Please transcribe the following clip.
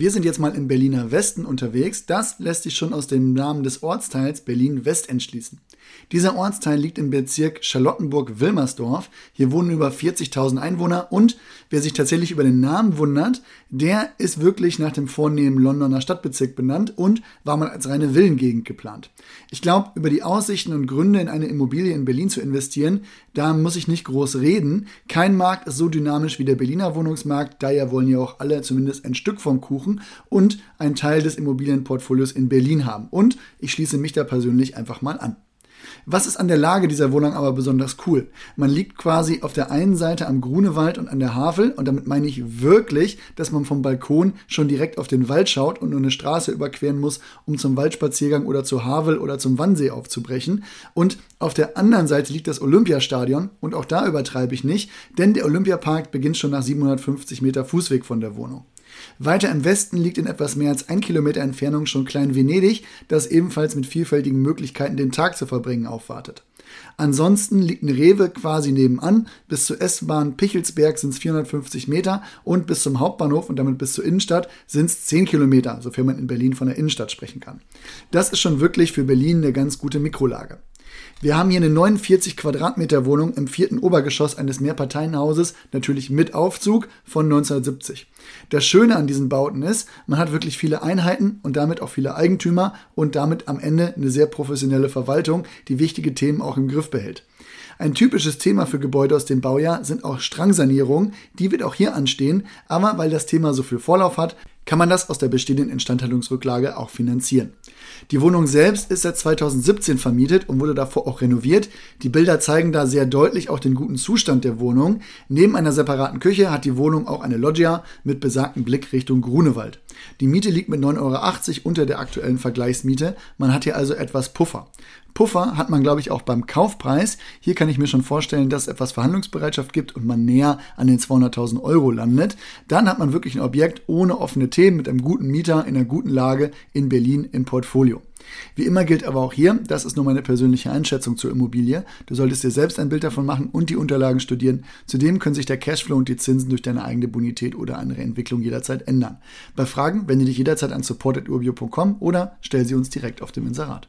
Wir sind jetzt mal im Berliner Westen unterwegs. Das lässt sich schon aus dem Namen des Ortsteils Berlin-West entschließen. Dieser Ortsteil liegt im Bezirk Charlottenburg-Wilmersdorf. Hier wohnen über 40.000 Einwohner und wer sich tatsächlich über den Namen wundert, der ist wirklich nach dem vornehmen Londoner Stadtbezirk benannt und war mal als reine Villengegend geplant. Ich glaube, über die Aussichten und Gründe in eine Immobilie in Berlin zu investieren, da muss ich nicht groß reden. Kein Markt ist so dynamisch wie der Berliner Wohnungsmarkt, daher wollen ja auch alle zumindest ein Stück vom Kuchen und einen Teil des Immobilienportfolios in Berlin haben. Und ich schließe mich da persönlich einfach mal an. Was ist an der Lage dieser Wohnung aber besonders cool? Man liegt quasi auf der einen Seite am Grunewald und an der Havel und damit meine ich wirklich, dass man vom Balkon schon direkt auf den Wald schaut und nur eine Straße überqueren muss, um zum Waldspaziergang oder zur Havel oder zum Wannsee aufzubrechen. Und auf der anderen Seite liegt das Olympiastadion und auch da übertreibe ich nicht, denn der Olympiapark beginnt schon nach 750 Meter Fußweg von der Wohnung. Weiter im Westen liegt in etwas mehr als ein Kilometer Entfernung schon Klein Venedig, das ebenfalls mit vielfältigen Möglichkeiten den Tag zu verbringen aufwartet. Ansonsten liegt ein Rewe quasi nebenan. Bis zur S-Bahn Pichelsberg sind es 450 Meter und bis zum Hauptbahnhof und damit bis zur Innenstadt sind es 10 Kilometer, sofern man in Berlin von der Innenstadt sprechen kann. Das ist schon wirklich für Berlin eine ganz gute Mikrolage. Wir haben hier eine 49 Quadratmeter Wohnung im vierten Obergeschoss eines Mehrparteienhauses, natürlich mit Aufzug von 1970. Das Schöne an diesen Bauten ist, man hat wirklich viele Einheiten und damit auch viele Eigentümer und damit am Ende eine sehr professionelle Verwaltung, die wichtige Themen auch im Griff behält. Ein typisches Thema für Gebäude aus dem Baujahr sind auch Strangsanierungen. Die wird auch hier anstehen, aber weil das Thema so viel Vorlauf hat, kann man das aus der bestehenden Instandhaltungsrücklage auch finanzieren. Die Wohnung selbst ist seit 2017 vermietet und wurde davor auch renoviert. Die Bilder zeigen da sehr deutlich auch den guten Zustand der Wohnung. Neben einer separaten Küche hat die Wohnung auch eine Loggia mit besagtem Blick Richtung Grunewald. Die Miete liegt mit 9,80 Euro unter der aktuellen Vergleichsmiete. Man hat hier also etwas Puffer. Puffer hat man, glaube ich, auch beim Kaufpreis. Hier kann ich mir schon vorstellen, dass es etwas Verhandlungsbereitschaft gibt und man näher an den 200.000 Euro landet. Dann hat man wirklich ein Objekt ohne offene Themen mit einem guten Mieter in einer guten Lage in Berlin im Portfolio. Wie immer gilt aber auch hier, das ist nur meine persönliche Einschätzung zur Immobilie. Du solltest dir selbst ein Bild davon machen und die Unterlagen studieren. Zudem können sich der Cashflow und die Zinsen durch deine eigene Bonität oder andere Entwicklung jederzeit ändern. Bei Fragen wende dich jederzeit an support.urbio.com oder stell sie uns direkt auf dem Inserat.